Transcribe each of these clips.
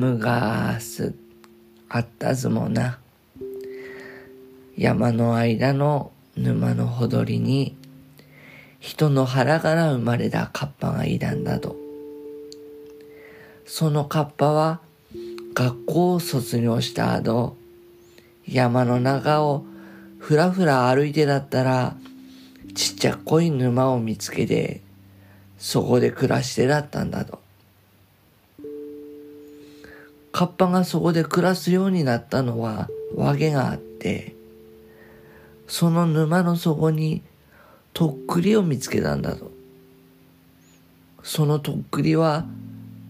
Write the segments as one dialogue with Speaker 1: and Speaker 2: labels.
Speaker 1: むがすあったずもな。山の間の沼のほどりに人の腹から生まれたカッパがいたんだと。そのカッパは学校を卒業した後、山の中をふらふら歩いてだったら、ちっちゃっこい沼を見つけて、そこで暮らしてだったんだと。カッパがそこで暮らすようになったのは訳があって、その沼の底にとっくりを見つけたんだと。そのとっくりは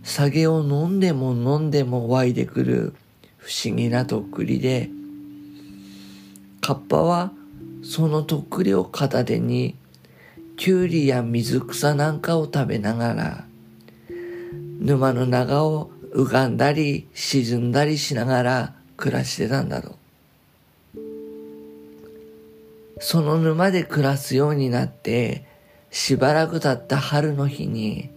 Speaker 1: 酒を飲んでも飲んでも湧いてくる不思議なとっくりで、カッパはそのとっくりを片手に、きゅうりや水草なんかを食べながら、沼の中を浮かんだり沈んだりしながら暮らしてたんだろう。その沼で暮らすようになって、しばらく経った春の日に、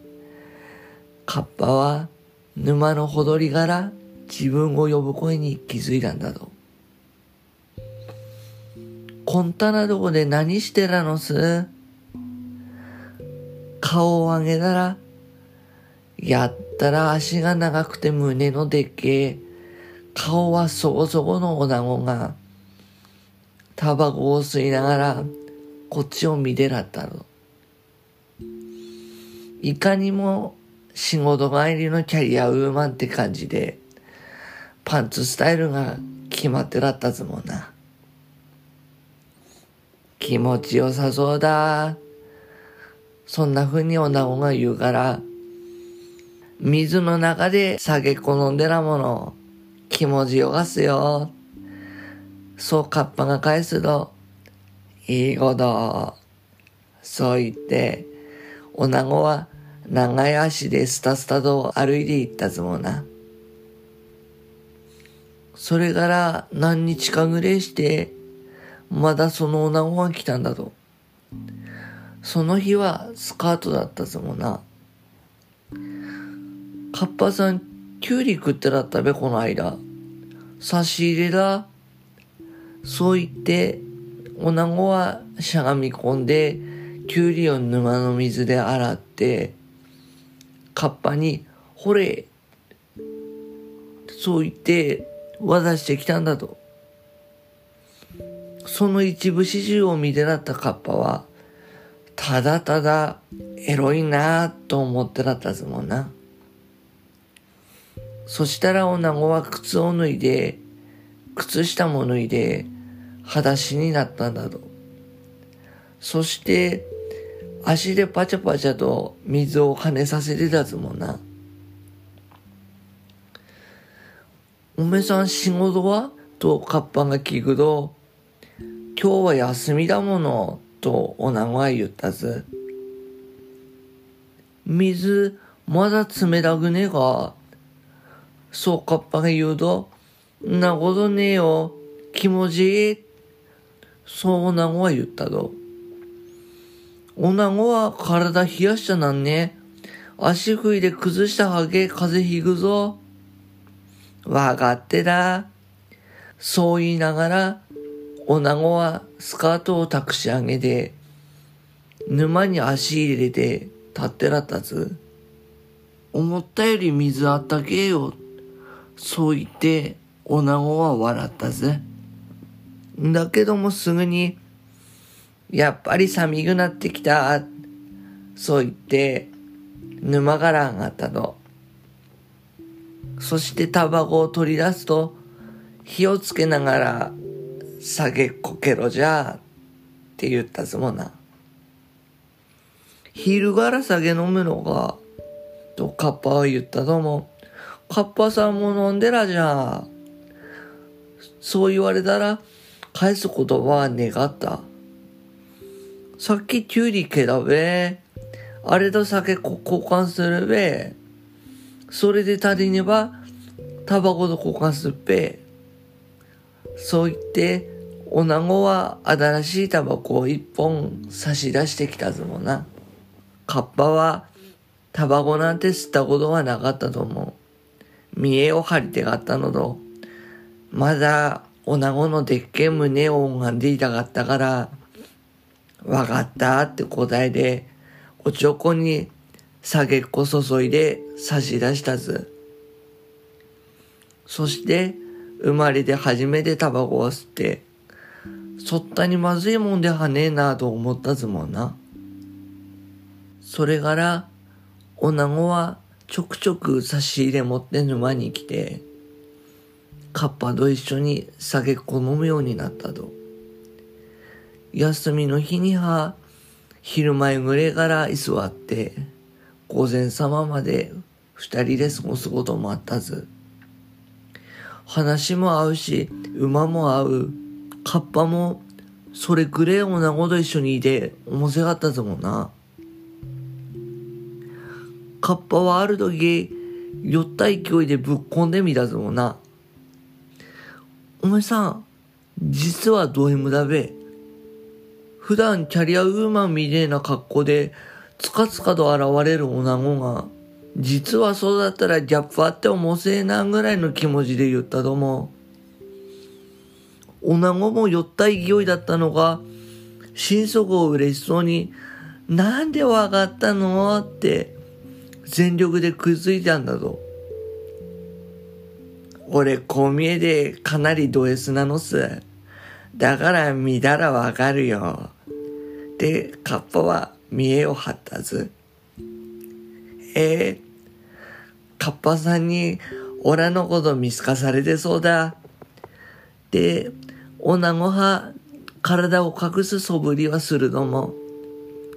Speaker 1: カッパは沼のほどりから自分を呼ぶ声に気づいたんだと。こんたなとこで何してらのす？顔を上げたら、やったら足が長くて胸のでっけえ、顔はそこそこの女子が、タバコを吸いながら、こっちを見てらったの。いかにも仕事帰りのキャリアウーマンって感じで、パンツスタイルが決まってらったずもんな。気持ちよさそうだ。そんな風に女子が言うから、水の中で酒好んでらものを、気持ちよがすよ。そうカッパが返すと、いいこと。そう言って、女子は長い足でスタスタと歩いて行ったぞもな。それから何日かぐれして、まだその女子が来たんだと。その日はスカートだったぞもな。カッパさん、キュウリ食ってらったべ、この間。差し入れだ。そう言って、女子はしゃがみ込んで、キュウリを沼の水で洗って、カッパに、ほれ、そう言って、渡してきたんだと。その一部始終を見てなったカッパは、ただただエロいなぁと思ってらったずもんな。そしたら女子は靴を脱いで、靴下も脱いで、裸足になったんだと。そして、足でパチャパチャと水を跳ねさせてたずもんな。おめさん仕事は？とカッパが聞くと、今日は休みだもの、と女子は言ったぜ。水、まだ冷たくねえか？そうカッパが言うと、なことねえよ。気持ちいい。そう女子は言ったと。女子は体冷やしたなんね。足拭いで崩したはげ風邪ひくぞ。わかってだ。そう言いながら、女子はスカートを託し上げて、沼に足入れて立ってらったず。思ったより水あったけよ。そう言って、女子は笑ったぜ。だけどもすぐに、やっぱり寒くなってきた。そう言って、沼から上がったと。そしてタバコを取り出すと、火をつけながら、酒こけろじゃって言ったぞもな。昼から酒飲むのか、とカッパは言ったとも、カッパさんも飲んでらじゃ。そう言われたら、返す言葉は願った。さっきキュウリけだべ。あれと酒交換するべ。それで足りねば、タバコと交換すっぺ。そう言って、女子は新しいタバコを一本差し出してきたぞもな。カッパはタバコなんて吸ったことはなかったと思う。見栄を張り手がったのど、まだ、女子のでっけえ胸を拝んでいたかったから、わかったって答えで、おちょこに酒っこ注いで差し出したず。そして、生まれて初めてタバコを吸って、そったにまずいもんではねえなと思ったずもんな。それから、女子はちょくちょく差し入れ持って沼に来て、カッパと一緒に酒っこ飲むようになったと。休みの日には、昼前ぐらいから居座って、午前様まで二人で過ごすこともあったず。話も合うし、馬も合う。カッパも、それぐれえ女子と一緒にいて、面白かったぞもんな。カッパはある時、酔った勢いでぶっこんでみたぞな。お前さん、実はド M だべ。普段キャリアウーマンみてえな格好で、つかつかと現れる女子が、実はそうだったらギャップあってもせえなぐらいの気持ちで言ったとも。女子も酔った勢いだったのが、心底嬉しそうに、なんでわかったのって、全力で食いついたんだと。俺、こう見えでかなりド S なのっす。だから見たらわかるよ。で、カッパは見栄を張ったず。えー、カッパさんに、オラのこと見透かされてそうだ。で、女子は体を隠す素振りはするのも、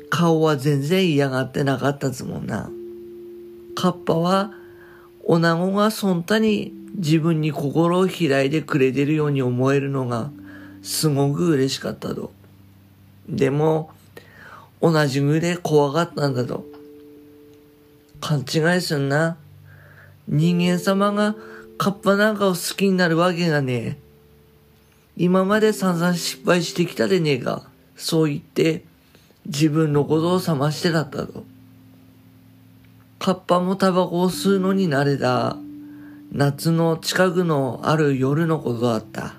Speaker 1: 顔は全然嫌がってなかったつもんな。カッパは、女子がそんたに自分に心を開いてくれてるように思えるのが、すごく嬉しかったと。でも、同じぐらい怖かったんだと。勘違いすんな。人間様がカッパなんかを好きになるわけがねえ。今まで散々失敗してきたでねえか。そう言って自分のことを覚ましてだったと。カッパもタバコを吸うのに慣れた夏の近くのある夜のことだった。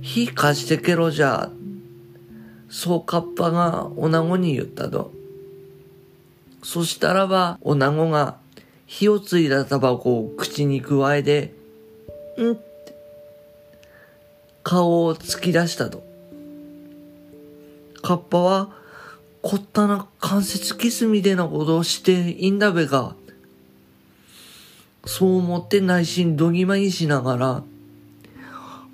Speaker 1: 火貸してけろじゃ、そうカッパが女子に言ったと。そしたらば女子が火をついたタバコを口に加えて、んって顔を突き出したと。カッパは、こったな関節キスみたいなことをしていいんだべか。そう思って内心どぎまぎしながら、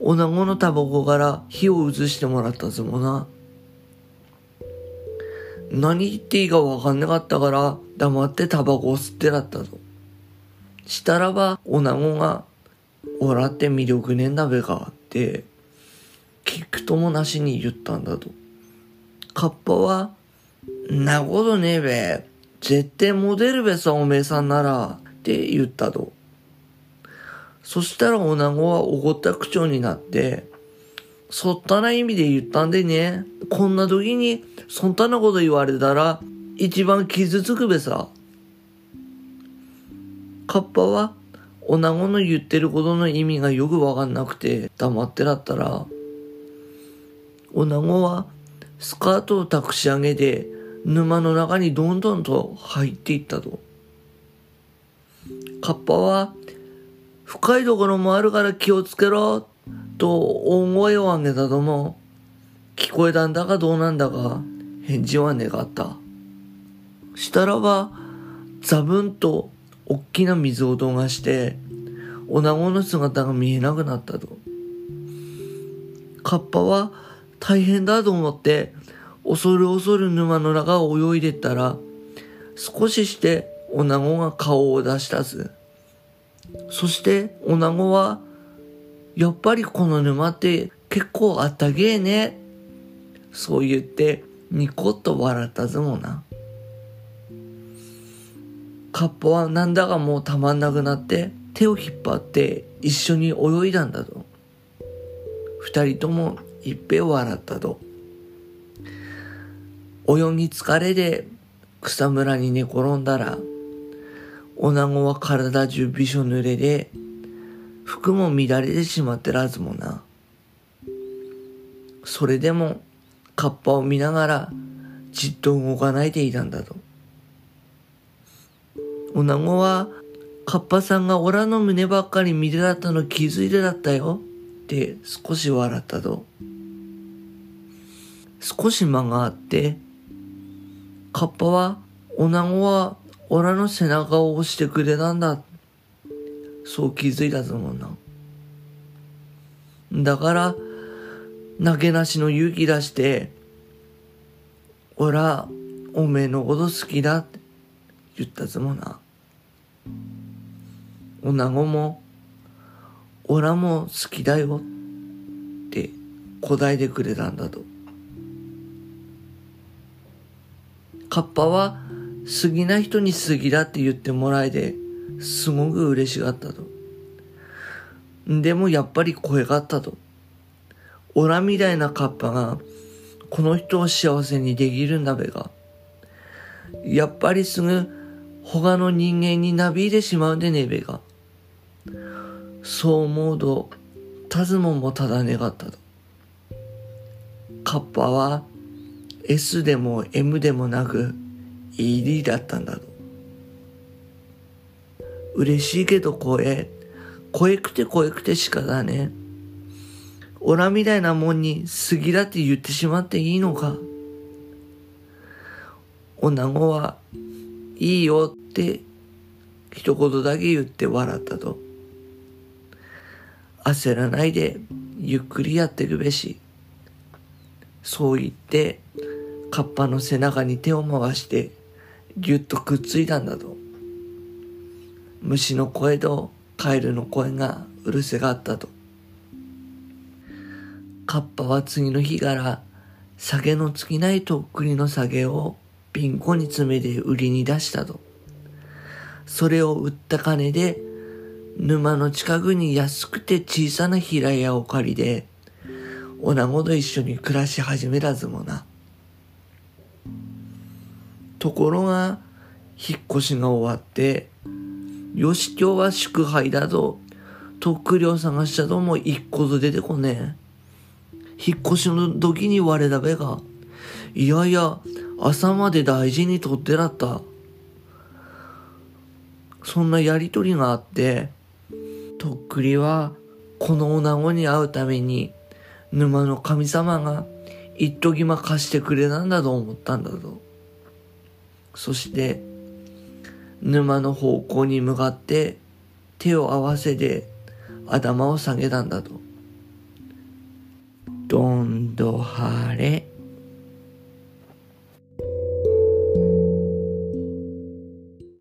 Speaker 1: 女子のタバコから火を移してもらったぞもな。何言っていいかわかんなかったから黙ってタバコを吸ってだったと。したらば、女子が、おらって魅力ねえんだべかって、聞くともなしに言ったんだと。カッパは、なことねえべ。絶対モデルべさ、おめえさんなら、って言ったと。そしたら女子は怒った口調になって、そったな意味で言ったんでね、こんな時にそんたなこと言われたら一番傷つくべさ。カッパは女子の言ってることの意味がよくわかんなくて黙ってらったら、女子はスカートをたくし上げて沼の中にどんどんと入っていったと。カッパは深いところもあるから気をつけろ、と大声を上げたとも、聞こえたんだかどうなんだか、返事は願った。したらば、ザブンと大きな水音がして、女子の姿が見えなくなったと。カッパは大変だと思って、恐る恐る沼の中を泳いでったら、少しして女子が顔を出したず。そして女子は、やっぱりこの沼って結構あったげえね。そう言ってニコッと笑ったぞもな。カッパはなんだかもうたまんなくなって手を引っ張って一緒に泳いだんだと。二人ともいっぺん笑ったと。泳ぎ疲れで草むらに寝転んだら女子は体中びしょ濡れで、服も乱れてしまってらずもな。それでも、カッパを見ながら、じっと動かないでいたんだと。女子は、カッパさんがオラの胸ばっかり見てだったの気づいてだったよ。って少し笑ったと。少し間があって、カッパは、女子は、オラの背中を押してくれたんだ。そう気づいたと思うな。だから、投げなしの勇気出して、オラ、おめえのこと好きだって言ったつもな。女子も、オラも好きだよって答えてくれたんだと。カッパは好きな人に好きだって言ってもらえてすごく嬉しかったと。でもやっぱり声があったと。オラみたいなカッパがこの人を幸せにできるんだべが。やっぱりすぐ他の人間になびいてしまうんでねべが。そう思うと、タズモンもただ願ったと。カッパは S でも M でもなく ED だったんだと。嬉しいけど声、声くて声くてしかだね。オラみたいなもんに好きだって言ってしまっていいのか。女子は、いいよって一言だけ言って笑ったと。焦らないでゆっくりやっていくべし。そう言って、カッパの背中に手を回して、ぎゅっとくっついたんだと。虫の声とカエルの声がうるせがあったと。カッパは次の日から酒の尽きないとっくりの酒をピンコに詰めて売りに出したと。それを売った金で沼の近くに安くて小さな平屋を借りて、女子と一緒に暮らし始めたずもな。ところが、引っ越しが終わって、よし今日は祝杯だと、とっくりを探したとも一個と出てこねえ。引っ越しの時に我だべが、いやいや、朝まで大事にとってらった。そんなやりとりがあって、とっくりは、この女子に会うために、沼の神様が一時ま貸してくれたんだと思ったんだと。そして、沼の方向に向かって手を合わせて頭を下げたんだと。どんど晴れ。